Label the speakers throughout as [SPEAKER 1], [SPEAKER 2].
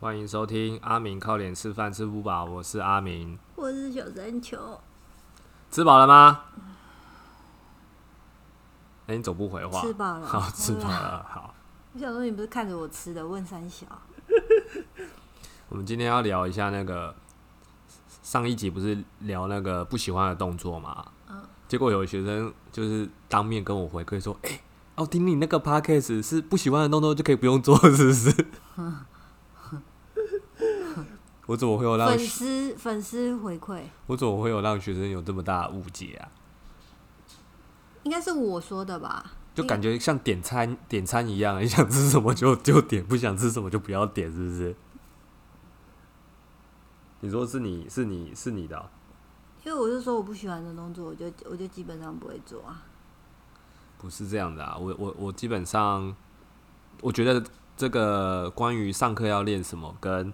[SPEAKER 1] 欢迎收听阿明靠脸吃饭吃不饱，我是阿明。
[SPEAKER 2] 我是小山球，
[SPEAKER 1] 吃饱了吗？哎、你总不回话。
[SPEAKER 2] 吃饱了。
[SPEAKER 1] 好，吃饱。了。好，
[SPEAKER 2] 我想说你不是看着我吃的，问三小。
[SPEAKER 1] 我们今天要聊一下那个上一集不是聊那个不喜欢的动作嘛？
[SPEAKER 2] 嗯
[SPEAKER 1] 结果有学生就是当面跟我回馈说：“哎、奥丁，你那个 podcast 是不喜欢的动作就可以不用做，是不是？” 我怎么会有让
[SPEAKER 2] 粉丝粉丝回馈，
[SPEAKER 1] 我怎么会有让学生有这么大的误解啊？
[SPEAKER 2] 应该是我说的吧？
[SPEAKER 1] 就感觉像点餐点餐一样，你想吃什么就就点，不想吃什么就不要点，是不是？你说是你是你是你的哦、
[SPEAKER 2] 因为我是说我不喜欢的动作，我就我就基本上不会做啊。
[SPEAKER 1] 不是这样的啊！我我我基本上，我觉得这个关于上课要练什么，跟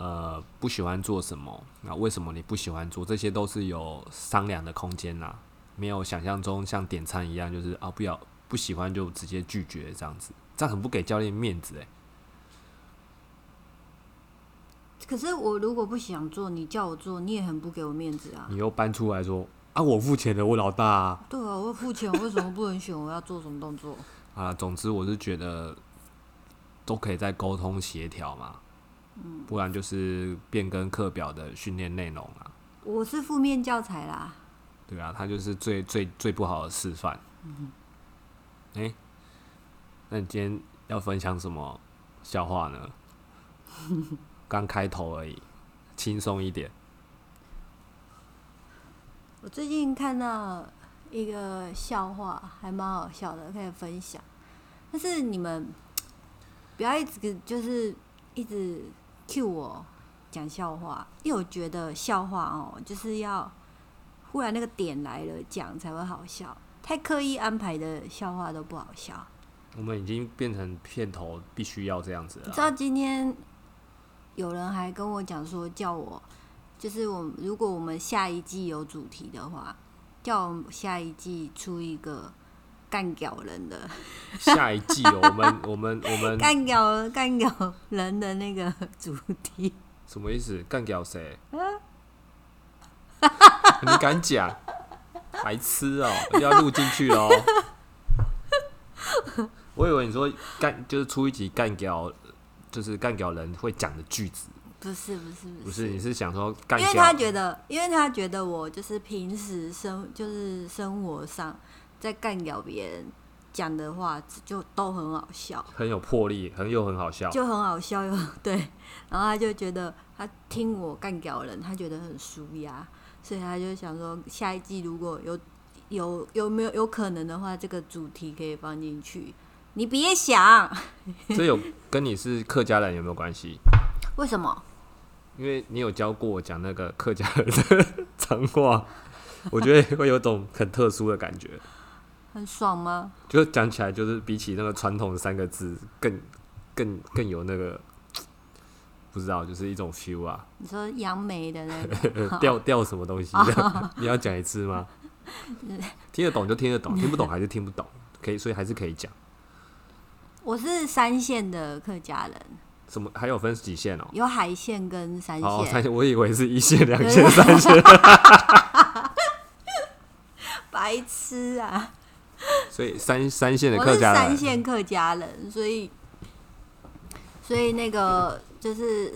[SPEAKER 1] 呃不喜欢做什么，那为什么你不喜欢做，这些都是有商量的空间呐，没有想象中像点餐一样，就是啊不要不喜欢就直接拒绝这样子，这样很不给教练面子诶、
[SPEAKER 2] 可是我如果不想做，你叫我做，你也很不给我面子啊。
[SPEAKER 1] 你又搬出来说啊，我付钱的，我老大啊。
[SPEAKER 2] 对啊，我付钱，我为什么不能选我要做什么动作？
[SPEAKER 1] 啊，总之我是觉得都可以再沟通协调嘛，
[SPEAKER 2] 嗯
[SPEAKER 1] 不然就是变更课表的训练内容啊，
[SPEAKER 2] 我是负面教材啦。
[SPEAKER 1] 对啊，他就是最最最不好的示范。嗯哎、那你今天要分享什么笑话呢？刚开头而已，轻松一点。
[SPEAKER 2] 我最近看到一个笑话，还蛮好笑的，可以分享。但是你们不要一直就是一直 cue 我讲笑话，因为我觉得笑话哦，就是要忽然那个点来了讲才会好笑，太刻意安排的笑话都不好笑。
[SPEAKER 1] 我们已经变成片头必须要这样子了啊。
[SPEAKER 2] 你知道今天有人还跟我讲说，叫我就是我如果我们下一季有主题的话，叫我们下一季出一个干掉人的
[SPEAKER 1] 下一季哦 我们我们我们
[SPEAKER 2] 干掉干掉人的那个主题。
[SPEAKER 1] 什么意思？干掉谁？你敢讲？白痴哦、要录进去哦。我以为你说干就是出一集干掉，就是干掉人会讲的句子，
[SPEAKER 2] 不是不是
[SPEAKER 1] 不是？你是想说干
[SPEAKER 2] 因为他？觉得，因为他觉得我就是平时生就是生活上在干掉别人讲的话，就都很好笑。
[SPEAKER 1] 很有魄力，很又很好笑。
[SPEAKER 2] 就很好笑又 对，然后他就觉得他听我干掉人，他觉得很舒压，所以他就想说下一季如果有有有没有有可能的话，这个主题可以放进去。你别想，
[SPEAKER 1] 这有跟你是客家人有没有关系？
[SPEAKER 2] 为什么？
[SPEAKER 1] 因为你有教过我讲那个客家人的脏话，我觉得会有种很特殊的感觉。
[SPEAKER 2] 很爽吗？
[SPEAKER 1] 就讲起来，就是比起那个传统的三个字，更更更有那个不知道，就是一种 feel 啊，
[SPEAKER 2] 你说杨梅的那个，
[SPEAKER 1] 呃调调什么东西？你要讲一次吗？听得懂就听得懂，听不懂还是听不懂，可以，所以还是可以讲。
[SPEAKER 2] 我是三线的客家人，
[SPEAKER 1] 什么还有分几线哦？
[SPEAKER 2] 有海线跟三
[SPEAKER 1] 哦，
[SPEAKER 2] 线。
[SPEAKER 1] 三线，我以为是一线、两线、三线，
[SPEAKER 2] 白痴啊！
[SPEAKER 1] 所以三三线的客家人，
[SPEAKER 2] 三线客家人，所以所以那个就是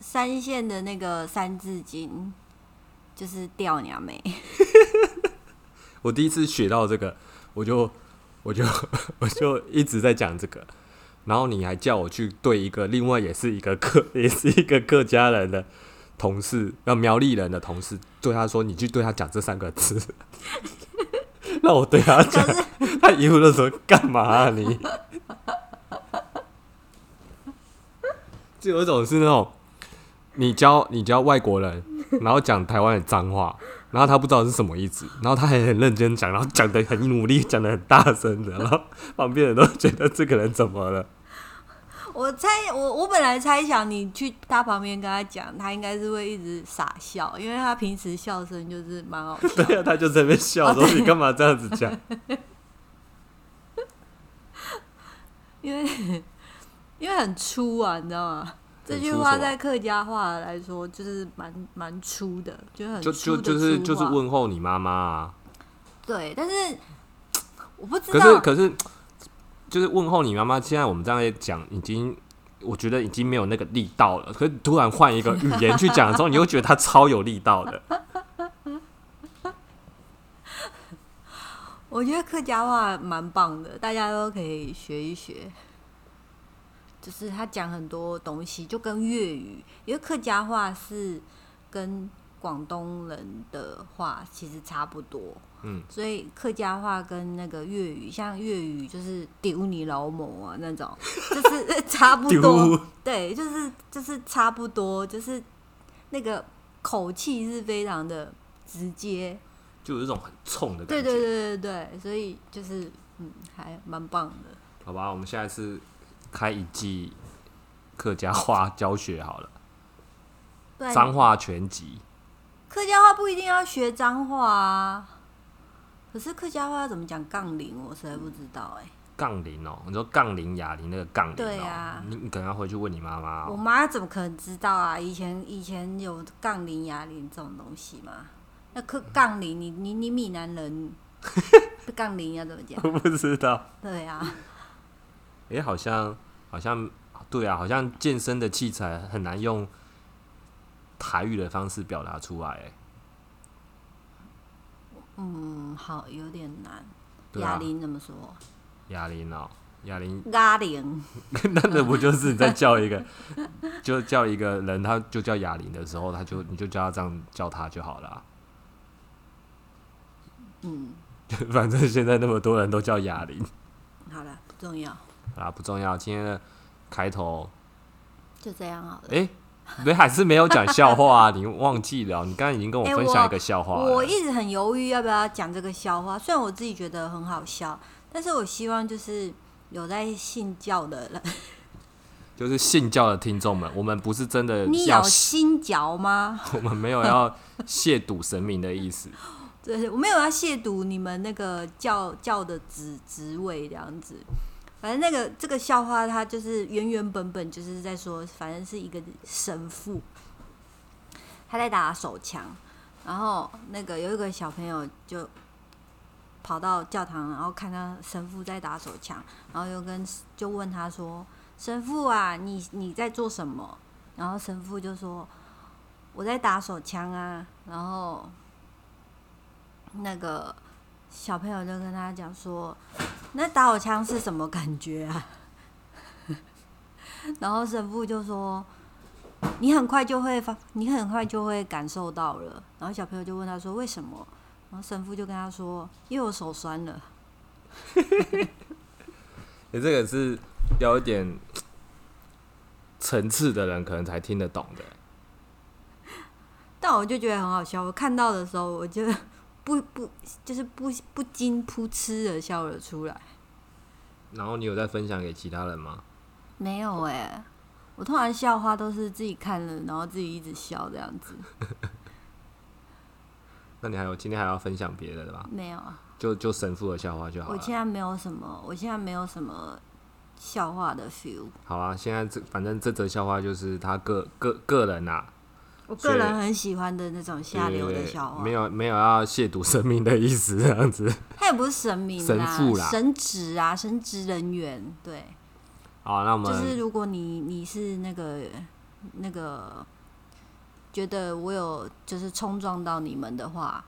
[SPEAKER 2] 三线的那个三字经就是吊娘妹，
[SPEAKER 1] 我第一次学到这个，我就我就 我就一直在讲这个，然后你还叫我去对一个另外也是一个客 也是一个客家人的同事，要苗栗人的同事，对他说你去对他讲这三个字，那我对他讲，他一路都说干嘛啊你？就有一种是那种你教你教外国人，然后讲台湾的脏话，然后他不知道是什么意思，然后他还很认真讲，然后讲的很努力，讲的很大声的，然后旁边人都觉得这个人怎么了？
[SPEAKER 2] 我猜我我本来猜想你去他旁边跟他讲，他应该是会一直傻笑，因为他平时笑声就是蛮好笑。
[SPEAKER 1] 对啊，他就在那边笑，说你干嘛这样子讲？
[SPEAKER 2] 因为因为很粗啊，你知道吗？这句话在客家话来说就是蛮蛮粗的，就很
[SPEAKER 1] 就就就是就是问候你妈妈啊。
[SPEAKER 2] 对，但是 我不知
[SPEAKER 1] 道。可是可是，就是问候你妈妈。现在我们这样讲，已经我觉得已经没有那个力道了。可是突然换一个语言去讲的时候，你又觉得它超有力道的。
[SPEAKER 2] 我觉得客家话蛮棒的，大家都可以学一学。就是他讲很多东西，就跟粤语，因为客家话是跟广东人的话其实差不多。嗯，所以客家话跟那个粤语，像粤语就是丢你老母啊那种，就是差不多。对，就是就是差不多，就是那个口气是非常的直接，
[SPEAKER 1] 就有一种很冲的感
[SPEAKER 2] 觉。对对对对对，所以就是嗯，还蛮棒的。
[SPEAKER 1] 好吧，我们下一次。开一季客家话教学好了，脏话全集。
[SPEAKER 2] 客家话不一定要学脏话啊，可是客家话要怎么讲杠铃，我实在不知道哎。
[SPEAKER 1] 杠铃哦，你说杠铃哑铃那个杠铃，对啊，你你可能要回去问你妈妈。
[SPEAKER 2] 我妈怎么可能知道啊？以前以前有杠铃哑铃这种东西吗？那客杠铃，你你你闽南人 杠铃要怎么讲？
[SPEAKER 1] 我不知道。
[SPEAKER 2] 对啊。
[SPEAKER 1] 哎，好像。好像对啊，好像健身的器材很难用台语的方式表达出来。
[SPEAKER 2] 嗯，好，有点难。哑铃怎么说？
[SPEAKER 1] 哑铃哦，哑铃。
[SPEAKER 2] 哑铃。
[SPEAKER 1] 那那不就是你在叫一个，就叫一个人，他就叫哑铃的时候，他就你就叫他这样叫他就好了。嗯。反正现在那么多人都叫哑铃。
[SPEAKER 2] 好了，不重要。
[SPEAKER 1] 啊，不重要。今天的开头
[SPEAKER 2] 就这样好了。
[SPEAKER 1] 哎，你还是没有讲笑话，啊你忘记了？你刚刚已经跟我分享一个笑话。
[SPEAKER 2] 我一直很犹豫要不要讲这个笑话，虽然我自己觉得很好笑，但是我希望就是有在信教的人，
[SPEAKER 1] 就是信教的听众们，我们不是真的
[SPEAKER 2] 你有心嚼吗？
[SPEAKER 1] 我们没有要亵渎神明的意思。
[SPEAKER 2] 对，我没有要亵渎你们那个教教的职职位这样子。反正那个这个笑话，它就是原原本本就是在说，反正是一个神父，他在打手枪，然后那个有一个小朋友就跑到教堂，然后看到神父在打手枪，然后又跟就问他说：“神父啊，你你在做什么？”然后神父就说：“我在打手枪啊。”然后那个。小朋友就跟他讲说：“那打火枪是什么感觉啊？” 然后神父就说：“你很快就会发，你很快就会感受到了。”然后小朋友就问他说：“为什么？”然后神父就跟他说：“因为我手酸了。”
[SPEAKER 1] 你这个是有一点层次的人可能才听得懂的。
[SPEAKER 2] 但我就觉得很好笑，我看到的时候我就。不不，就是不不禁噗嗤的笑了出来。
[SPEAKER 1] 然后你有在分享给其他人吗？
[SPEAKER 2] 没有哎，我通常笑话都是自己看了，然后自己一直笑这样子。
[SPEAKER 1] 那你还有今天还要分享别的吧？
[SPEAKER 2] 没有啊，
[SPEAKER 1] 就就神父的笑话就好了。
[SPEAKER 2] 我现在没有什么，我现在没有什么笑话的 feel。
[SPEAKER 1] 好啊，现在这反正这则笑话就是他个个个人呐。
[SPEAKER 2] 我个人很喜欢的那种下流的笑话，
[SPEAKER 1] 没有没有要亵渎神明的意思，这样子。
[SPEAKER 2] 他也不是神明，
[SPEAKER 1] 神父啦，
[SPEAKER 2] 神职啊，神职人员。对。
[SPEAKER 1] 好，那我们
[SPEAKER 2] 就是如果你你是那个那个觉得我有就是冲撞到你们的话，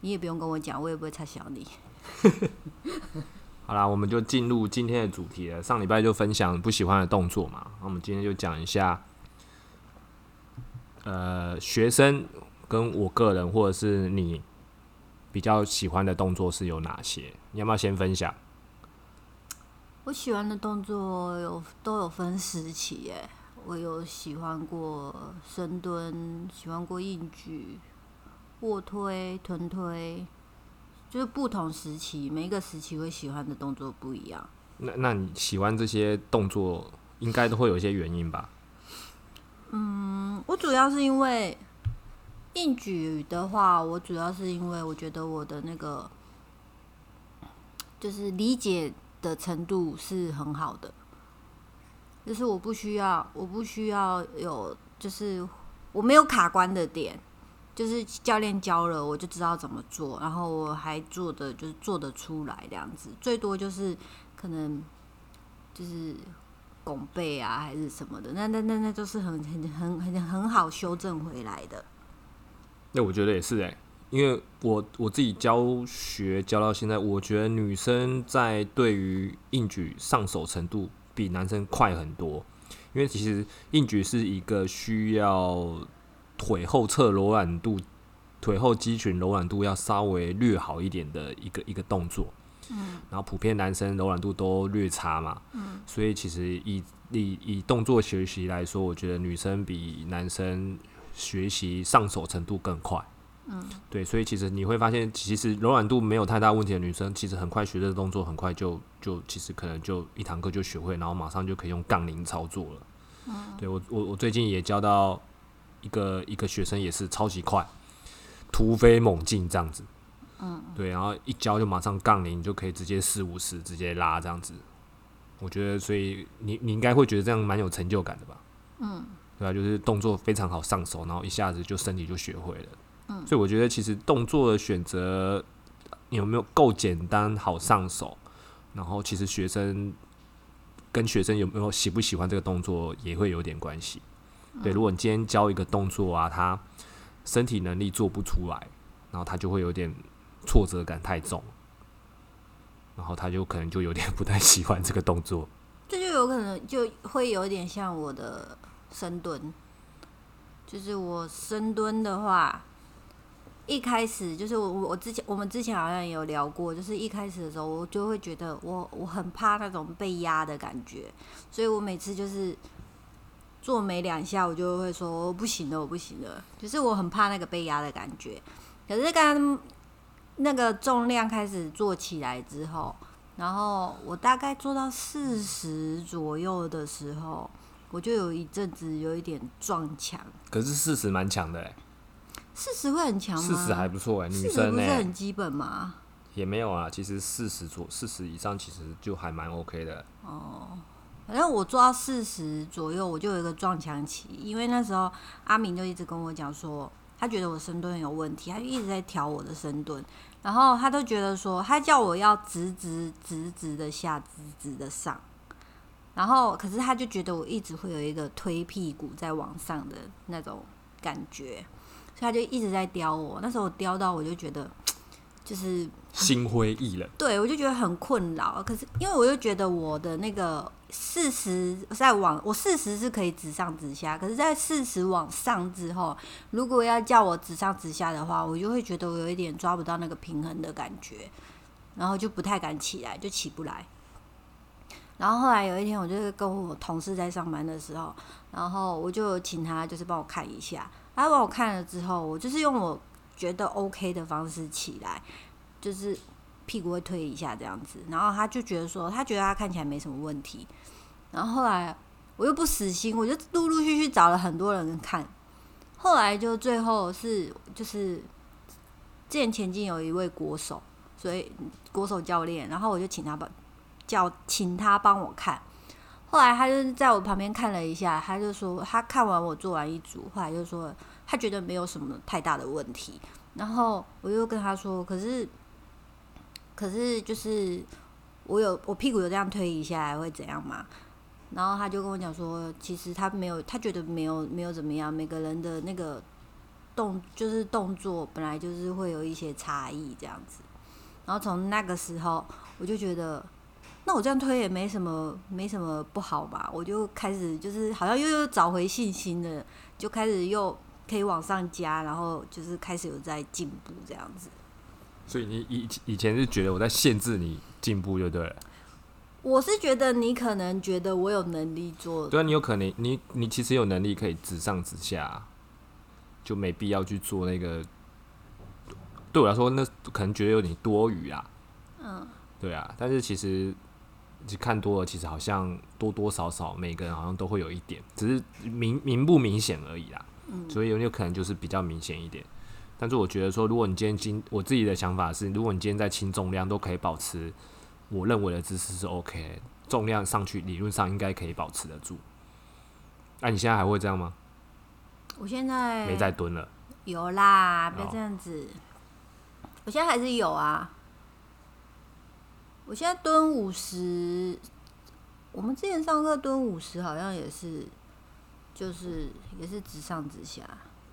[SPEAKER 2] 你也不用跟我讲，我也不会太小你。
[SPEAKER 1] 好啦，我们就进入今天的主题了。上礼拜就分享不喜欢的动作嘛，那我们今天就讲一下。呃，学生跟我个人，或者是你比较喜欢的动作是有哪些？你要不要先分享？
[SPEAKER 2] 我喜欢的动作有都有分时期耶。我有喜欢过深蹲，喜欢过硬举、卧推、臀推，就是不同时期，每一个时期会喜欢的动作不一样。
[SPEAKER 1] 那那你喜欢这些动作，应该都会有一些原因吧？
[SPEAKER 2] 嗯，我主要是因为硬举的话，我主要是因为我觉得我的那个就是理解的程度是很好的，就是我不需要，我不需要有，就是我没有卡关的点，就是教练教了，我就知道怎么做，然后我还做的就是做得出来这样子，最多就是可能就是拱背啊，还是什么的，那那那那都是很很很很很好修正回来的。
[SPEAKER 1] 那我觉得也是哎、因为我我自己教学教到现在，我觉得女生在对于硬举上手程度比男生快很多。因为其实硬举是一个需要腿后侧柔软度、腿后肌群柔软度要稍微略好一点的一个一个动作。嗯，然后普遍男生柔软度都略差嘛，嗯，所以其实以以以动作学习来说，我觉得女生比男生学习上手程度更快。嗯，对，所以其实你会发现，其实柔软度没有太大问题的女生，其实很快学这个动作，很快就就其实可能就一堂课就学会，然后马上就可以用杠铃操作了。嗯，对我我我最近也教到一个一个学生，也是超级快，突飞猛进这样子。嗯，对，然后一教就马上杠铃，你就可以直接四五十直接拉这样子。我觉得，所以你你应该会觉得这样蛮有成就感的吧？嗯，对啊，就是动作非常好上手，然后一下子就身体就学会了。嗯，所以我觉得其实动作的选择有没有够简单好上手，然后其实学生跟学生有没有喜不喜欢这个动作也会有点关系。对，如果你今天教一个动作啊，他身体能力做不出来，然后他就会有点挫折感太重，然后他就可能就有点 不太喜欢这个动作。
[SPEAKER 2] 这就有可能就会有点像我的深蹲，就是我深蹲的话，一开始就是我我之前我们之前好像也有聊过，就是一开始的时候我就会觉得我我很怕那种被压的感觉，所以我每次就是做没两下，我就会说我不行了，我不行了，就是我很怕那个被压的感觉。可是刚刚那个重量开始做起来之后，然后我大概做到四十左右的时候，我就有一阵子有一点撞墙。
[SPEAKER 1] 可是四十蛮强的、欸，
[SPEAKER 2] 四十会很强吗？
[SPEAKER 1] 四十还不错哎、女生呢、
[SPEAKER 2] 不是很基本吗？
[SPEAKER 1] 也没有啊。其实四十左四十以上其实就还蛮 OK 的。
[SPEAKER 2] 哦反正我做到四十左右，我就有一个撞墙期，因为那时候阿明就一直跟我讲说，他觉得我深蹲有问题，他就一直在调我的深蹲，然后他都觉得说，他叫我要直直直直的下，直直的上，然后可是他就觉得我一直会有一个推屁股在往上的那种感觉，所以他就一直在刁我。那时候我刁到我就觉得，就是
[SPEAKER 1] 心灰意冷，
[SPEAKER 2] 对，我就觉得很困扰。可是因为我又觉得我的那个四十在往我四十是可以直上直下，可是，在四十往上之后，如果要叫我直上直下的话，我就会觉得我有一点抓不到那个平衡的感觉，然后就不太敢起来，就起不来。然后后来有一天，我就是跟我同事在上班的时候，然后我就请他就是帮我看一下，他帮我看了之后，我就是用我觉得 OK 的方式起来，就是屁股会推一下这样子，然后他就觉得说，他觉得他看起来没什么问题。然后后来我又不死心，我就陆陆续续找了很多人看，后来就最后是就是之前前进有一位国手，所以国手教练，然后我就请他帮叫请他帮我看。后来他就在我旁边看了一下，他就说他看完我做完一组，后来就说他觉得没有什么太大的问题。然后我又跟他说，可是可是就是我有我屁股有这样推一下来会怎样嘛？然后他就跟我讲说，其实他没有，他觉得没有没有怎么样，每个人的那个动就是动作本来就是会有一些差异这样子。然后从那个时候，我就觉得，那我这样推也没什么没什么不好吧？我就开始就是好像又又找回信心了，就开始又可以往上加，然后就是开始有在进步这样子。
[SPEAKER 1] 所以你以以前是觉得我在限制你进步就对了。
[SPEAKER 2] 我是觉得你可能觉得我有能力做，
[SPEAKER 1] 对啊，你有可能你你其实有能力可以直上直下啊，就没必要去做那个。对我来说，那可能觉得有点多余啊。
[SPEAKER 2] 嗯，
[SPEAKER 1] 对啊，但是其实你看多了，其实好像多多少少每个人好像都会有一点，只是明明不明显而已啦。
[SPEAKER 2] 嗯
[SPEAKER 1] 所以有有可能就是比较明显一点。但是我觉得说，如果你今天轻，我自己的想法是，如果你今天在轻重量都可以保持我认为的姿势是 OK，重量上去，理论上应该可以保持得住。那、你现在还会这样吗？
[SPEAKER 2] 我现在
[SPEAKER 1] 没在蹲了，
[SPEAKER 2] 有啦，不要
[SPEAKER 1] 哦
[SPEAKER 2] 这样子。我现在还是有啊。我现在蹲五十，我们之前上课蹲五十，好像也是，就是也是直上直下。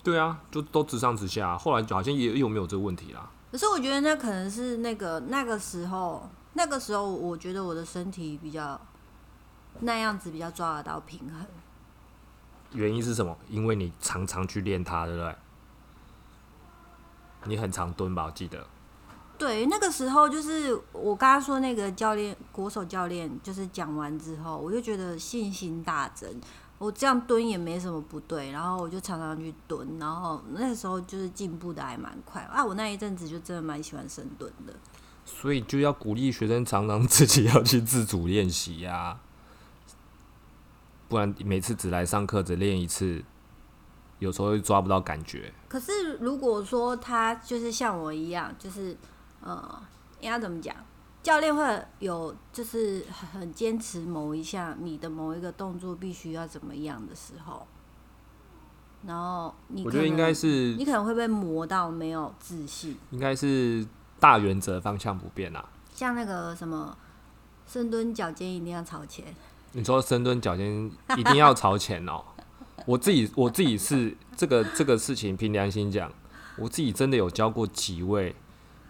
[SPEAKER 1] 对啊，就都直上直下。后来好像也有没有这个问题啦。
[SPEAKER 2] 可是我觉得那可能是那个那个时候，那个时候我觉得我的身体比较那样子比较抓得到平衡。
[SPEAKER 1] 原因是什么？因为你常常去练它，对不对？你很常蹲吧？我记得。
[SPEAKER 2] 对，那个时候就是我刚刚说那个教练国手教练，就是讲完之后，我就觉得信心大增。我这样蹲也没什么不对，然后我就常常去蹲，然后那时候就是进步的还蛮快啊。我那一阵子就真的蛮喜欢深蹲的。
[SPEAKER 1] 所以就要鼓励学生常常 自己要去自主练习呀，不然每次只来上课只练一次，有时候会抓不到感觉。
[SPEAKER 2] 可是如果说他就是像我一样，就是呃，应该怎么讲？教练会有就是很坚持某一项，你的某一个动作必须要怎么样的时候，然后你可
[SPEAKER 1] 我觉得应该是
[SPEAKER 2] 你可能会被磨到没有自信，
[SPEAKER 1] 应该是大原则方向不变啊。
[SPEAKER 2] 像那个什么深蹲脚尖一定要朝前，
[SPEAKER 1] 你说深蹲脚尖一定要朝前哦。我自己我自己是这个这个事情，凭良心讲，我自己真的有教过几位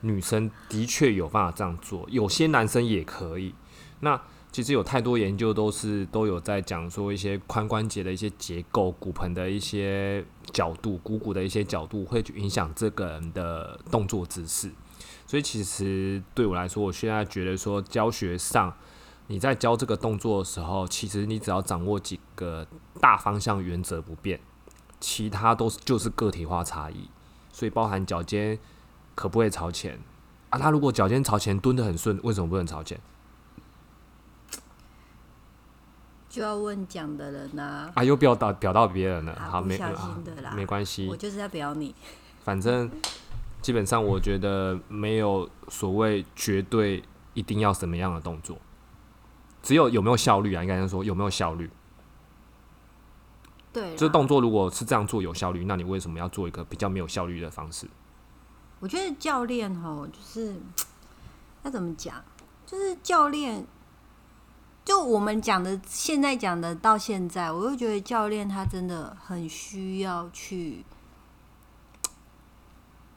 [SPEAKER 1] 女生，的确有办法这样做，有些男生也可以。那其实有太多研究都是都有在讲说一些髋关节的一些结构、骨盆的一些角度、股骨的一些角度，会去影响这个人的动作姿势。所以其实对我来说，我现在觉得说教学上。你在教这个动作的时候，其实你只要掌握几个大方向原则不变，其他都是就是个体化差异。所以包含脚尖可不可以朝前啊？他如果脚尖朝前蹲得很顺，为什么不能朝前
[SPEAKER 2] 就要问讲的人呐、
[SPEAKER 1] 啊？又表到表到别人了，好没
[SPEAKER 2] 啊不小
[SPEAKER 1] 啊
[SPEAKER 2] 心的啦
[SPEAKER 1] 没关系
[SPEAKER 2] 我，就是要表你。
[SPEAKER 1] 反正基本上我觉得没有所谓绝对一定要什么样的动作，只有有没有效率啊？应该是说有没有效率。
[SPEAKER 2] 对，
[SPEAKER 1] 这动作如果是这样做有效率，那你为什么要做一个比较没有效率的方式？
[SPEAKER 2] 我觉得教练吼，就是要怎么讲，就是教练，就我们讲的，现在讲的到现在，我就觉得教练他真的很需要去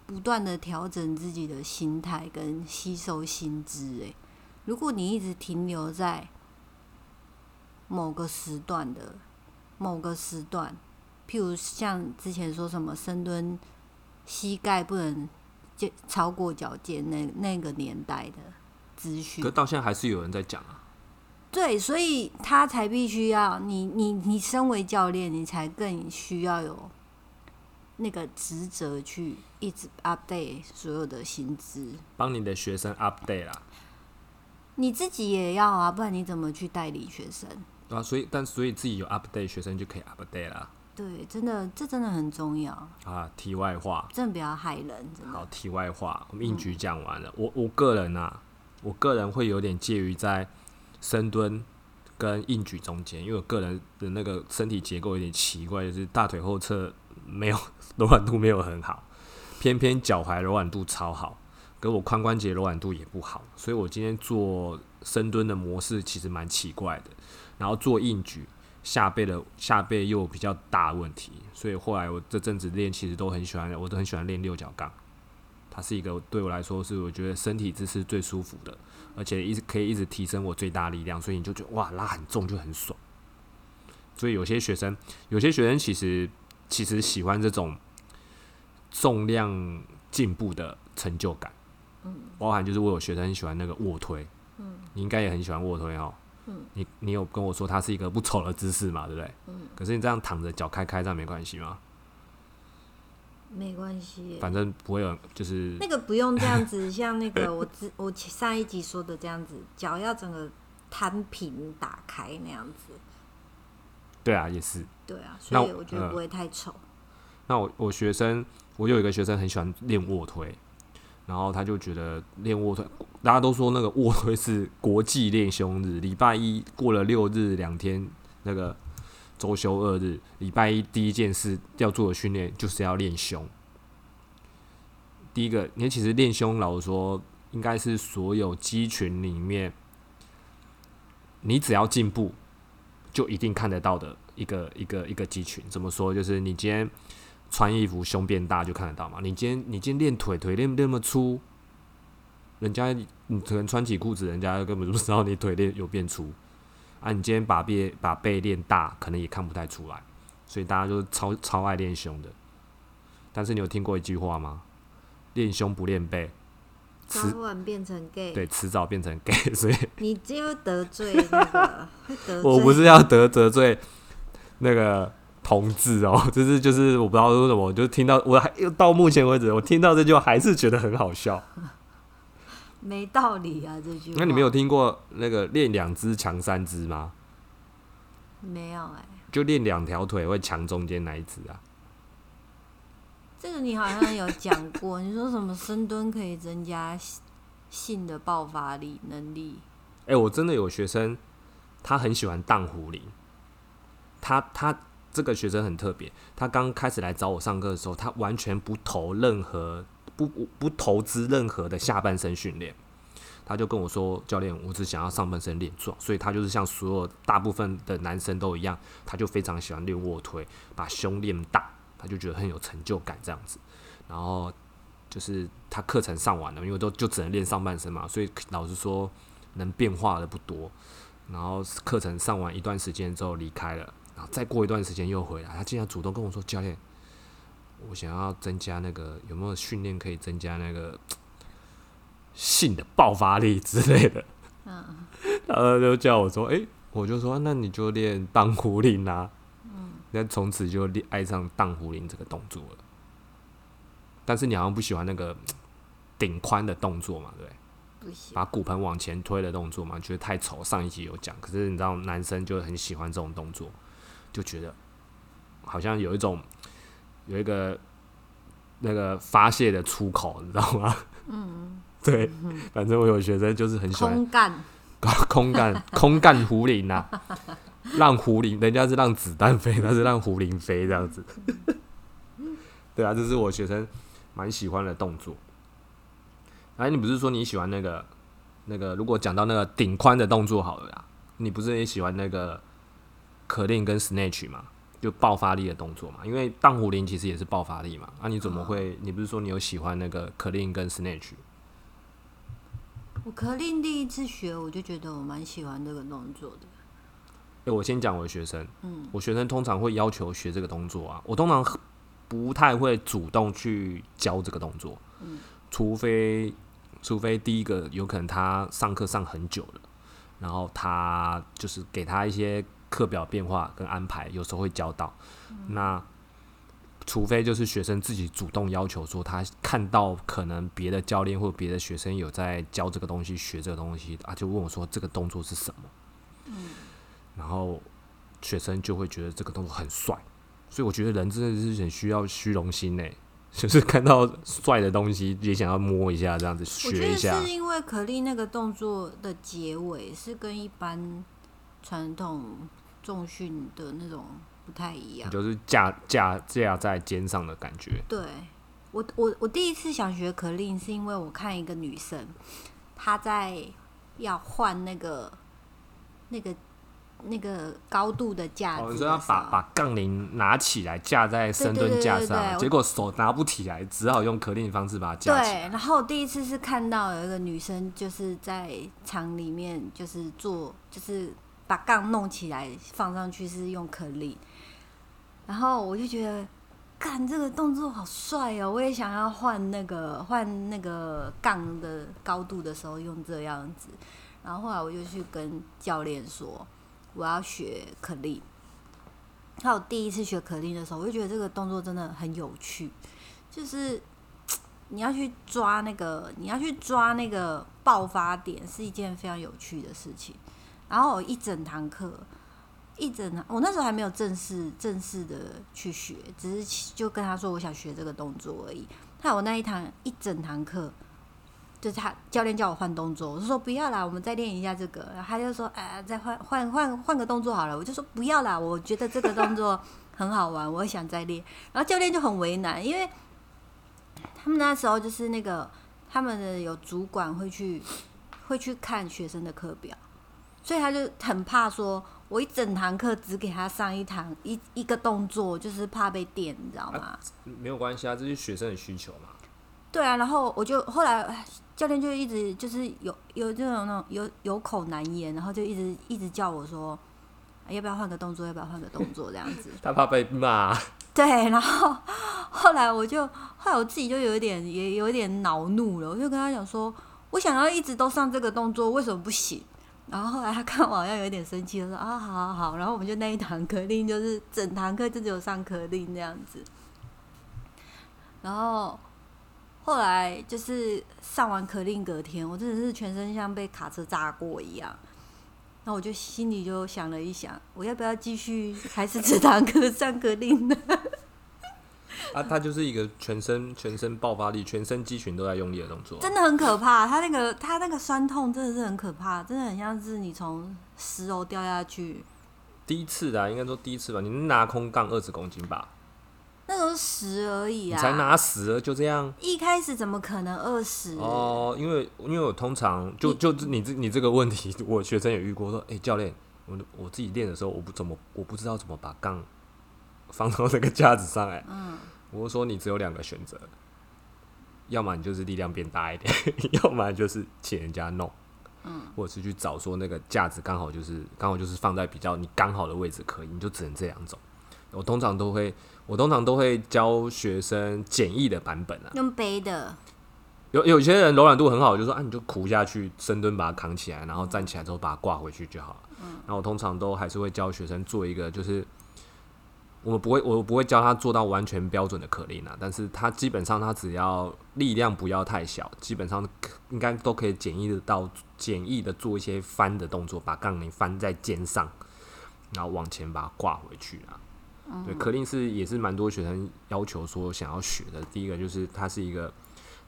[SPEAKER 2] 不断的调整自己的心态跟吸收新知。诶，如果你一直停留在某个时段的某个时段，譬如像之前说什么深蹲膝盖不能就超过脚尖那那个年代的资讯
[SPEAKER 1] 可，到现在还是有人在讲啊。
[SPEAKER 2] 对，所以他才必须要你你你身为教练，你才更需要有那个职责去一直 update 所有的薪资。
[SPEAKER 1] 帮你的学生 update 啦，
[SPEAKER 2] 你自己也要啊，不然你怎么去代理学生？
[SPEAKER 1] 啊，所以但所以自己有 update，学生就可以 update 啦。
[SPEAKER 2] 对，真的这真的很重要，
[SPEAKER 1] 啊，题外话，
[SPEAKER 2] 真的不要害人，真
[SPEAKER 1] 好，题外话，我们硬举讲完了。我我个人啊，我个人会有点介于在深蹲跟硬举中间，因为我个人的那个身体结构有点奇怪，就是大腿后侧没有 柔软度没有很好，偏偏脚踝柔软度超好，可我髋关节柔软度也不好，所以我今天做深蹲的模式其实蛮奇怪的，然后做硬举。下背的下背又有比较大的问题，所以后来我这阵子练其实都很喜欢，我都很喜欢练六角杠。它是一个对我来说是我觉得身体姿势最舒服的，而且一直可以一直提升我最大力量，所以你就觉得哇拉很重就很爽。所以有些学生，有些学生其实其实喜欢这种重量进步的成就感，嗯，包含就是我有学生很喜欢那个卧推，嗯，你应该也很喜欢卧推哦，嗯，你你有跟我说它是一个不丑的姿势嘛，对不对？嗯，可是你这样躺着脚开开这样没关系吗？
[SPEAKER 2] 没关系，
[SPEAKER 1] 反正不会有就是
[SPEAKER 2] 那个不用这样子，像那个我之我上一集说的这样子，脚要整个摊平打开那样子。
[SPEAKER 1] 对啊，也是。
[SPEAKER 2] 对啊，所以我觉得
[SPEAKER 1] 呃
[SPEAKER 2] 不会太丑。
[SPEAKER 1] 那我我学生，我有一个学生很喜欢练卧推，然后他就觉得练卧推，大家都说那个卧推是国际练胸日，礼拜一过了六日两天，那个周休二日，礼拜一第一件事要做的训练就是要练胸。第一个，你其实练胸，老实说，应该是所有肌群里面，你只要进步，就一定看得到的一个一个一个肌群。怎么说？就是你今天穿衣服胸变大就看得到嘛。你今天你今天练腿，腿练那么粗，人家你可能穿起裤子，人家根本就不知道你腿练有变粗。啊，你今天把背把背练大，可能也看不太出来。所以大家就是超超爱练胸的。但是你有听过一句话吗？练胸不练背，
[SPEAKER 2] 早晚变成 gay。
[SPEAKER 1] 对，迟早变成 gay。所以
[SPEAKER 2] 你就得罪那个，会得罪。
[SPEAKER 1] 我不是要得得罪那个同志哦，就是就是我不知道说什么，我就听到我还到目前为止，我听到这句话还是觉得很好笑。
[SPEAKER 2] 没道理啊，这句话。
[SPEAKER 1] 那你没有听过那个练两只强三只吗？
[SPEAKER 2] 没有哎。
[SPEAKER 1] 就练两条腿会强中间那一只啊？
[SPEAKER 2] 这个你好像有讲过，你说什么深蹲可以增加性的爆发力能力？
[SPEAKER 1] 哎，我真的有学生，他很喜欢荡壶铃。他他这个学生很特别，他刚开始来找我上课的时候，他完全不投任何不不投资任何的下半身训练。他就跟我说：“教练，我只想要上半身练壮。”所以他就是像所有大部分的男生都一样，他就非常喜欢练卧推，把胸练大。他就觉得很有成就感这样子，然后就是他课程上完了，因为都就只能练上半身嘛，所以老实说能变化的不多。然后课程上完一段时间之后离开了，然后再过一段时间又回来，他竟然主动跟我说：“教练，我想要增加那个有没有训练可以增加那个性的爆发力之类的。”嗯，然后就叫我说：“哎，我就说那你就练荡壶铃啊。”那从此就爱上荡壶铃这个动作了，但是你好像不喜欢那个顶宽的动作嘛，对
[SPEAKER 2] 不对？把
[SPEAKER 1] 骨盆往前推的动作嘛，觉得太丑。上一集有讲，可是你知道男生就很喜欢这种动作，就觉得好像有一种有一个那个发泄的出口，你知道吗？嗯，对，反正我有学生就是很喜欢
[SPEAKER 2] 空干，
[SPEAKER 1] 空干，空干胡林呐。让胡林，人家是让子弹飞，他是让胡林飞这样子。对啊，这是我学生蛮喜欢的动作。哎，你不是说你喜欢那个那个？如果讲到那个顶宽的动作好了呀，你不是也喜欢那个可令跟 snatch 嘛？就爆发力的动作嘛？因为荡壶铃其实也是爆发力嘛。那你怎么会？你不是说你有喜欢那个可令跟 snatch？
[SPEAKER 2] 我可令第一次学，我就觉得我蛮喜欢这个动作的。
[SPEAKER 1] 哎，我先讲我的学生。嗯，我学生通常会要求学这个动作啊。我通常不太会主动去教这个动作。嗯，除非除非第一个有可能他上课上很久了，然后他就是给他一些课表变化跟安排，有时候会教到。那除非就是学生自己主动要求说，他看到可能别的教练或别的学生有在教这个东西、学这个东西啊，就问我说这个动作是什么？嗯。然后学生就会觉得这个动作很帅，所以我觉得人真的是很需要虚荣心呢，就是看到帅的东西也想要摸一下，这样子学一下。
[SPEAKER 2] 是因为可丽那个动作的结尾是跟一般传统重训的那种不太一样，
[SPEAKER 1] 就是架架架在肩上的感觉。
[SPEAKER 2] 对我我我第一次想学可令，是因为我看一个女生，她在要换那个那个。那个高度的架子，
[SPEAKER 1] 你说要把把杠铃拿起来架在深蹲架上，结果手拿不起来，只好用可令方式把它架起来。
[SPEAKER 2] 对，然后第一次是看到有一个女生就是在厂里面，就是做，就是把杠弄起来放上去是用可力，然后我就觉得，干这个动作好帅哦！我也想要换那个换那个杠的高度的时候用这样子。然后后来我就去跟教练说。我要学可力，还有第一次学可力的时候，我就觉得这个动作真的很有趣，就是 你要去抓那个，你要去抓那个爆发点，是一件非常有趣的事情。然后一整堂课，一整堂，我那时候还没有正式正式的去学，只是就跟他说我想学这个动作而已。还有那一堂一整堂课，就是他教练叫我换动作，我就说不要啦，我们再练一下这个。他就说，哎，再换换换换个动作好了。我就说不要啦，我觉得这个动作很好玩，我想再练。然后教练就很为难，因为他们那时候就是那个他们的有主管会去会去看学生的课表，所以他就很怕说，我一整堂课只给他上一堂一一个动作，就是怕被电，你知道吗？
[SPEAKER 1] 没有关系啊，这是学生的需求嘛。
[SPEAKER 2] 对啊，然后我就后来教练就一直就是有有这种那种有有口难言，然后就一直一直叫我说，要不要换个动作？要不要换个动作？这样子。
[SPEAKER 1] 他怕被骂。
[SPEAKER 2] 对，然后后来我就后来我自己就有一点也有一点恼怒了，我就跟他讲说，我想要一直都上这个动作，为什么不行？然后后来他看我好像有点生气，他说啊，好好好。然后我们就那一堂课令就是整堂课就只有上课令那样子，然后。后来就是上完可令隔天，我真的是全身像被卡车炸过一样。那我就心里就想了一想，我要不要继续还是这堂课上课令呢？
[SPEAKER 1] 啊，他就是一个全身全身爆发力、全身肌群都在用力的动作，
[SPEAKER 2] 真的很可怕。他那个他那个酸痛真的是很可怕，真的很像是你从十楼掉下去。
[SPEAKER 1] 第一次的，应该说第一次吧？你拿空杠二十公斤吧？
[SPEAKER 2] 那都是十而已啊！
[SPEAKER 1] 才拿十，就这样。
[SPEAKER 2] 一开始怎么可能二十？
[SPEAKER 1] 哦，因为因为我通常就就你这你这个问题，我学生也遇过，说，哎，教练，我我自己练的时候，我不怎么我不知道怎么把杠放到那个架子上，来，嗯，我说你只有两个选择，要么你就是力量变大一点，要么就是请人家弄，嗯，或者是去找说那个架子刚好就是刚好就是放在比较你刚好的位置可以，你就只能这两种。我通常都会。我通常都会教学生简易的版本啊，
[SPEAKER 2] 用背的。
[SPEAKER 1] 有有些人柔软度很好，就说啊，你就苦下去，深蹲把它扛起来，然后站起来之后把它挂回去就好了。嗯。那我通常都还是会教学生做一个，就是我们不会，我不会教他做到完全标准的可令啊，但是他基本上他只要力量不要太小，基本上应该都可以简易的到简易的做一些翻的动作，把杠铃翻在肩上，然后往前把它挂回去啊。对，可令是也是蛮多学生要求说想要学的。第一个就是它是一个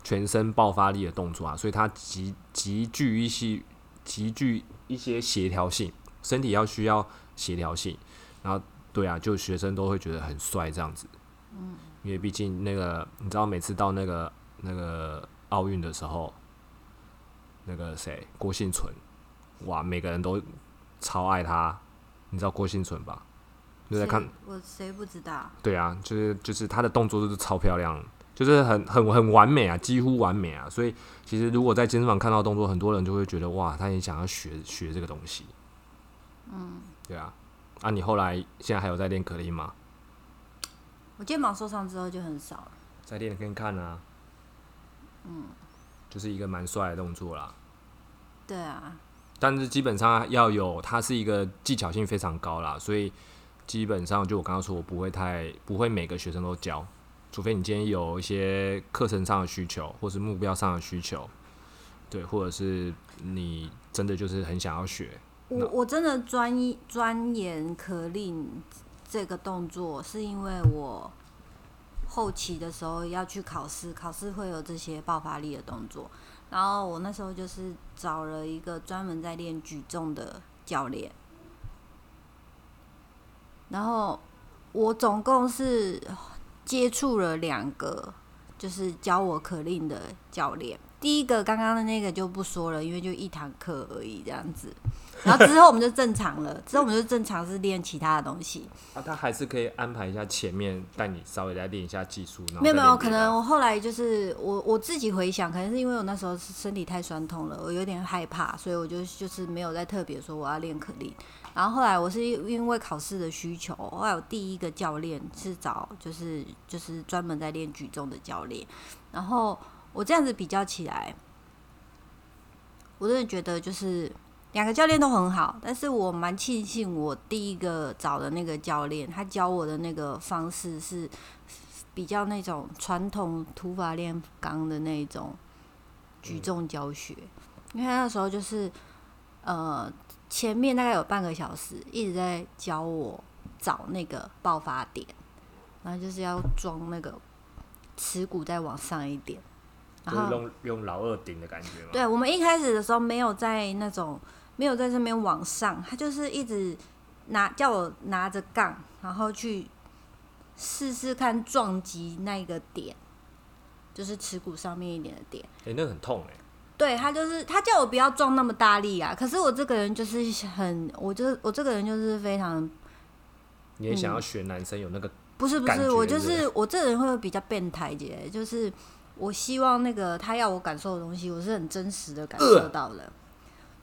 [SPEAKER 1] 全身爆发力的动作啊，所以它极极具一些极具一些协调性，身体要需要协调性。然后对啊，就学生都会觉得很帅这样子。嗯，因为毕竟那个你知道，每次到那个那个奥运的时候，那个谁郭幸存，哇，每个人都超爱他。你知道郭幸存吧？就在看
[SPEAKER 2] 我谁不知道？
[SPEAKER 1] 对啊，就是就是他的动作都是超漂亮，就是很很很完美啊，几乎完美啊。所以其实如果在健身房看到动作，很多人就会觉得哇，他也想要学学这个东西。嗯，对啊。啊，你后来现在还有在练可力吗？
[SPEAKER 2] 我肩膀受伤之后就很少了。
[SPEAKER 1] 在练给你看啊。嗯。就是一个蛮帅的动作啦。
[SPEAKER 2] 对啊。
[SPEAKER 1] 但是基本上要有，它是一个技巧性非常高啦，所以。基本上，就我刚刚说，我不会太不会每个学生都教，除非你今天有一些课程上的需求，或是目标上的需求，对，或者是你真的就是很想要学。
[SPEAKER 2] 我我真的专一钻研可令这个动作，是因为我后期的时候要去考试，考试会有这些爆发力的动作，然后我那时候就是找了一个专门在练举重的教练。然后我总共是接触了两个，就是教我可令的教练。第一个刚刚的那个就不说了，因为就一堂课而已这样子。然后之后我们就正常了，之后我们就正常是练其他的东西。
[SPEAKER 1] 啊，他还是可以安排一下前面带你稍微来练一下技术。
[SPEAKER 2] 没有没有，可能我后来就是我我自己回想，可能是因为我那时候是身体太酸痛了，我有点害怕，所以我就就是没有再特别说我要练可力。然后后来我是因为考试的需求，后来我第一个教练是找就是就是专门在练举重的教练。然后我这样子比较起来，我真的觉得就是两个教练都很好，但是我蛮庆幸我第一个找的那个教练，他教我的那个方式是比较那种传统土法炼钢的那种举重教学，因为他那时候就是呃。前面大概有半个小时一直在教我找那个爆发点，然后就是要装那个耻骨再往上一点，然后
[SPEAKER 1] 就是用用老二顶的感觉嘛。
[SPEAKER 2] 对，我们一开始的时候没有在那种没有在这边往上，他就是一直拿叫我拿着杠，然后去试试看撞击那个点，就是耻骨上面一点的点。
[SPEAKER 1] 哎、那个很痛哎、
[SPEAKER 2] 对他就是他叫我不要撞那么大力啊，可是我这个人就是很，我就是我这个人就是非常
[SPEAKER 1] 你也想要学男生有那个，
[SPEAKER 2] 不是不是，我就是我这个人会比较变态姐，就是我希望那个他要我感受的东西，我是很真实的感受到的。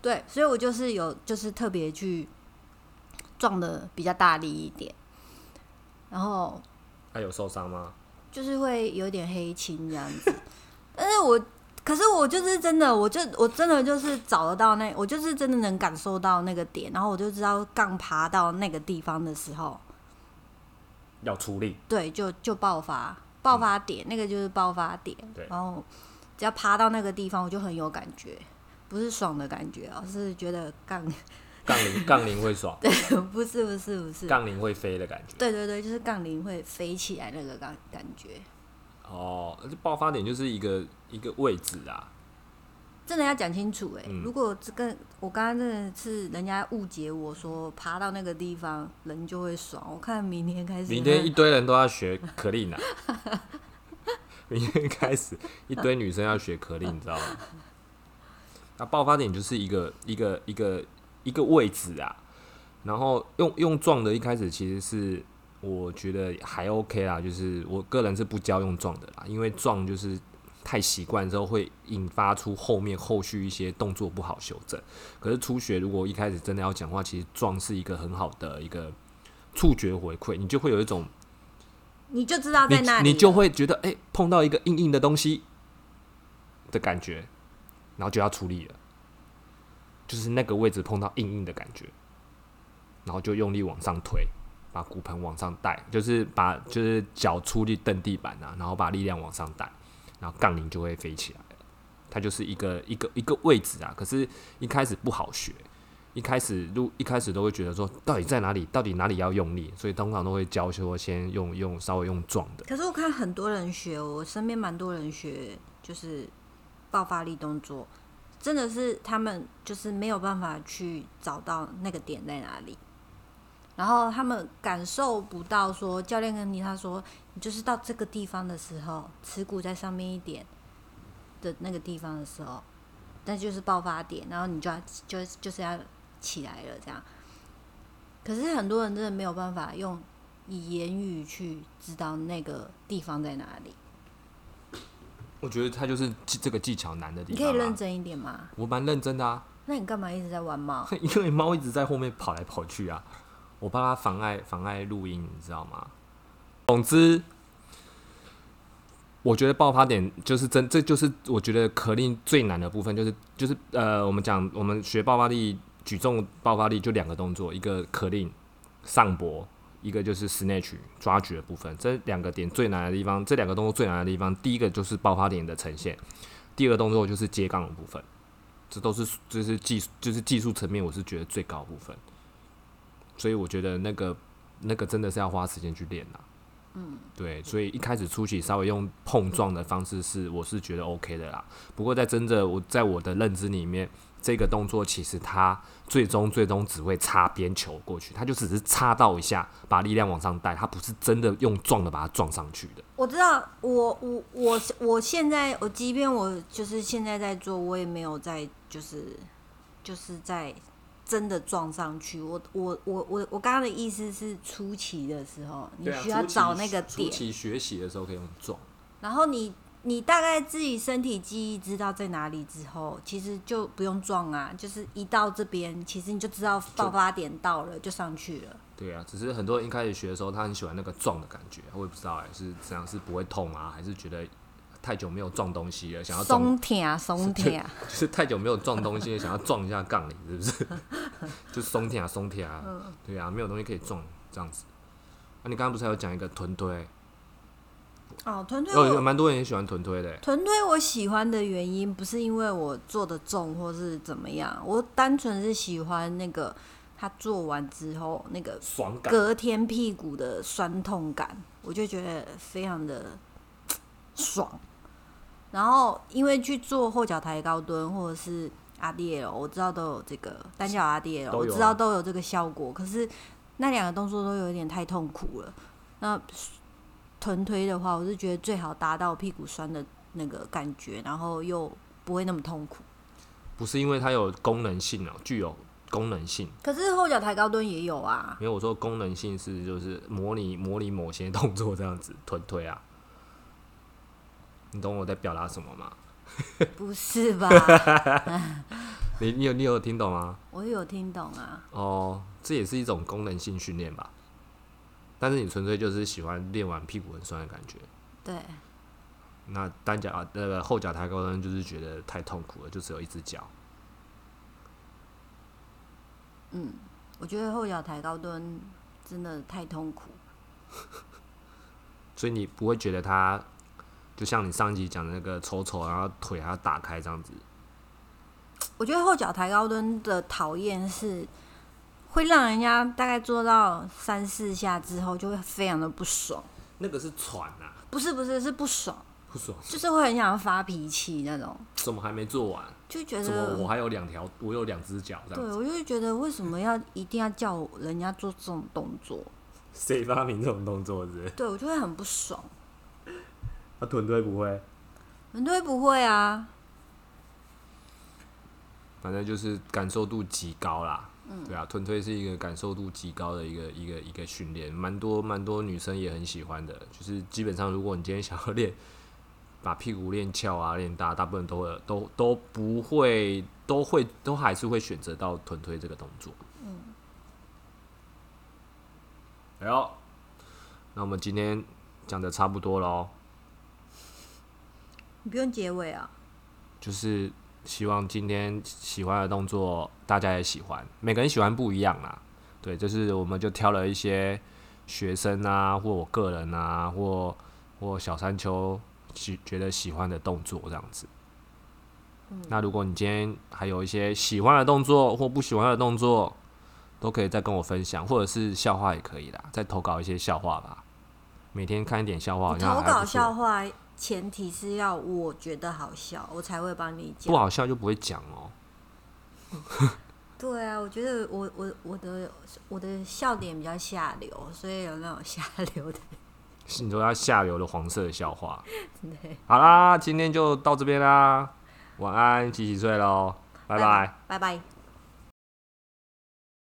[SPEAKER 2] 对，所以我就是有就是特别去撞的比较大力一点，然后
[SPEAKER 1] 他、有受伤吗？
[SPEAKER 2] 就是会有点黑青这样子。但是我可是我就是真的，我就我真的就是找得到那，我就是真的能感受到那个点，然后我就知道杠爬到那个地方的时候，
[SPEAKER 1] 要出力，
[SPEAKER 2] 对，就就爆发，爆发点、那个就是爆发点
[SPEAKER 1] 对，
[SPEAKER 2] 然后只要爬到那个地方，我就很有感觉，不是爽的感觉哦，是觉得杠，
[SPEAKER 1] 杠铃 杠铃会爽，对
[SPEAKER 2] 不是不是不是，
[SPEAKER 1] 杠铃会飞的感觉。
[SPEAKER 2] 对对对，就是杠铃会飞起来那个感感觉，
[SPEAKER 1] 哦，这爆发点就是一个一个位置啊。
[SPEAKER 2] 真的要讲清楚哎、
[SPEAKER 1] 嗯
[SPEAKER 2] 如果这个我刚刚真的是人家误解我说爬到那个地方人就会爽，我看明天开始，
[SPEAKER 1] 明天一堆人都要学可丽娜，明天开始一堆女生要学可丽，你知道吗？那爆发点就是一个一个一个一个位置啊，然后用用撞的，一开始其实是我觉得还 OK 啦，就是我个人是不教用撞的啦，因为撞就是太习惯之后会引发出后面后续一些动作不好修正。可是初学如果一开始真的要讲话，其实撞是一个很好的一个触觉回馈，你就会有一种
[SPEAKER 2] 你就知道在那里了，
[SPEAKER 1] 你就会觉得哎、碰到一个硬硬的东西的感觉，然后就要出力了，就是那个位置碰到硬硬的感觉，然后就用力往上推，把骨盆往上带，就是把就是脚出力蹬地板啊，然后把力量往上带，然后杠铃就会飞起来了。它就是一个一个一个位置啊，可是一开始不好学。一开始如一开始都会觉得说，到底在哪里？到底哪里要用力？所以通常都会教说先用用稍微用撞的。
[SPEAKER 2] 可是我看很多人学，我身边蛮多人学，就是爆发力动作，真的是他们就是没有办法去找到那个点在哪里，然后他们感受不到说教练跟你他说，你就是到这个地方的时候，耻骨在上面一点的那个地方的时候，那就是爆发点，然后你就要就就是要起来了这样。可是很多人真的没有办法用以言语去知道那个地方在哪里。
[SPEAKER 1] 我觉得他就是技这个技巧难的地方、啊。
[SPEAKER 2] 你可以认真一点吗？
[SPEAKER 1] 我蛮认真的啊，
[SPEAKER 2] 那你干嘛一直在玩猫？
[SPEAKER 1] 因为猫一直在后面跑来跑去啊，我怕它妨碍妨碍录音，你知道吗？总之，我觉得爆发点就是真，这就是我觉得可令最难的部分，就是就是呃，我们讲我们学爆发力举重爆发力就两个动作，一个可令上搏，一个就是 snatch 抓举的部分，这两个点最难的地方，这两个动作最难的地方，第一个就是爆发点的呈现，第二个动作就是接杠的部分。这都是就是技术就是技术层面，我是觉得最高的部分，所以我觉得那个那个真的是要花时间去练呐。嗯，对，所以一开始初期稍微用碰撞的方式是我是觉得 OK 的啦。不过在真的我在我的认知里面，这个动作其实它最终最终只会擦边球过去，它就只是擦到一下，把力量往上带，它不是真的用撞的把它撞上去的。
[SPEAKER 2] 我知道，我我我我现在我即便我就是现在在做，我也没有在就是就是在真的撞上去。我我我我我刚刚的意思是初期的时候，你需要找那个点，
[SPEAKER 1] 初期学习的时候可以用撞。
[SPEAKER 2] 然后你你大概自己身体记忆知道在哪里之后，其实就不用撞啊，就是一到这边，其实你就知道爆发点到了，就上去了。
[SPEAKER 1] 对啊，只是很多人一开始学的时候，他很喜欢那个撞的感觉，我也不知道哎、是这样是不会痛啊，还是觉得太久没有撞东西了，想要，
[SPEAKER 2] 松铁啊，松铁啊，
[SPEAKER 1] 就是太久没有撞东西了，想要撞一下杠铃，是不是？就松铁啊，松铁啊，对啊，没有东西可以撞，这样子。那、你刚刚不是还有讲一个臀推？
[SPEAKER 2] 哦，臀推
[SPEAKER 1] 有有
[SPEAKER 2] 我
[SPEAKER 1] 蛮多人也喜欢臀推的、欸，
[SPEAKER 2] 臀推我喜欢的原因不是因为我做的重或是怎么样，我单纯是喜欢那个他做完之后那个
[SPEAKER 1] 爽感。
[SPEAKER 2] 隔天屁股的酸痛感，我就觉得非常的 爽。然后因为去做后脚抬高蹲或者是 RDL，我知道都有这个单脚 RDL，、
[SPEAKER 1] 都有啊
[SPEAKER 2] 我知道都有这个效果。可是那两个动作都有一点太痛苦了。那臀推的话，我是觉得最好达到屁股酸的那个感觉，然后又不会那么痛苦。
[SPEAKER 1] 不是因为它有功能性哦、具有功能性。
[SPEAKER 2] 可是后脚抬高蹲也有啊，
[SPEAKER 1] 因为我说功能性是就是模拟模拟某些动作这样子臀推啊，你懂我在表达什么吗？
[SPEAKER 2] 不是吧？
[SPEAKER 1] 你你有你有听懂吗？
[SPEAKER 2] 我有听懂啊。
[SPEAKER 1] 哦，这也是一种功能性训练吧。但是你纯粹就是喜欢练完屁股很酸的感觉。
[SPEAKER 2] 对，
[SPEAKER 1] 那单脚啊那个后脚抬高蹲就是觉得太痛苦了，就只有一只脚。
[SPEAKER 2] 嗯，我觉得后脚抬高蹲真的太痛苦。
[SPEAKER 1] 所以你不会觉得它就像你上一集讲的那个抽抽，然后腿还要打开这样子。
[SPEAKER 2] 我觉得后脚抬高蹲的讨厌是会让人家大概做到三四下之后就会非常的不爽。
[SPEAKER 1] 那个是喘啊，
[SPEAKER 2] 不是不是是不爽，
[SPEAKER 1] 不爽。
[SPEAKER 2] 就是会很想要发脾气那种，
[SPEAKER 1] 怎么还没做完？
[SPEAKER 2] 就觉
[SPEAKER 1] 怎么我。还有两条，我有两只脚这
[SPEAKER 2] 对，
[SPEAKER 1] 样子？
[SPEAKER 2] 我就会觉得为什么要一定要叫人家做这种动作？
[SPEAKER 1] 谁发明这种动作是？
[SPEAKER 2] 对我就会很不爽。
[SPEAKER 1] 他臀推不会，
[SPEAKER 2] 很多人不会啊，
[SPEAKER 1] 反正就是感受度极高啦。对啊，臀推是一个感受度极高的一个一个一个训练，蛮多蛮多女生也很喜欢的。就是基本上，如果你今天想要练，把屁股练翘啊、练大，大部分都会都都不会，都会都还是会选择到臀推这个动作。嗯。哎呦，那我们今天讲的差不多喽。
[SPEAKER 2] 你不用结尾啊。
[SPEAKER 1] 就是希望今天喜欢的动作大家也喜欢，每个人喜欢不一样啦。对，就是我们就挑了一些学生啊，或我个人啊，或或小山丘喜觉得喜欢的动作这样子。那如果你今天还有一些喜欢的动作或不喜欢的动作，都可以再跟我分享，或者是笑话也可以啦，再投稿一些笑话吧。每天看一点笑话，
[SPEAKER 2] 投稿笑话前提是要我觉得好笑，我才会帮你讲
[SPEAKER 1] 不。好笑就不会讲哦。
[SPEAKER 2] 对啊，我觉得我我我的我的笑点比较下流，所以有那种下流的。
[SPEAKER 1] 你说要下流的黄色的笑话。
[SPEAKER 2] 对，
[SPEAKER 1] 好啦，今天就到这边啦，晚安，洗洗睡喽，拜拜。
[SPEAKER 2] 拜拜。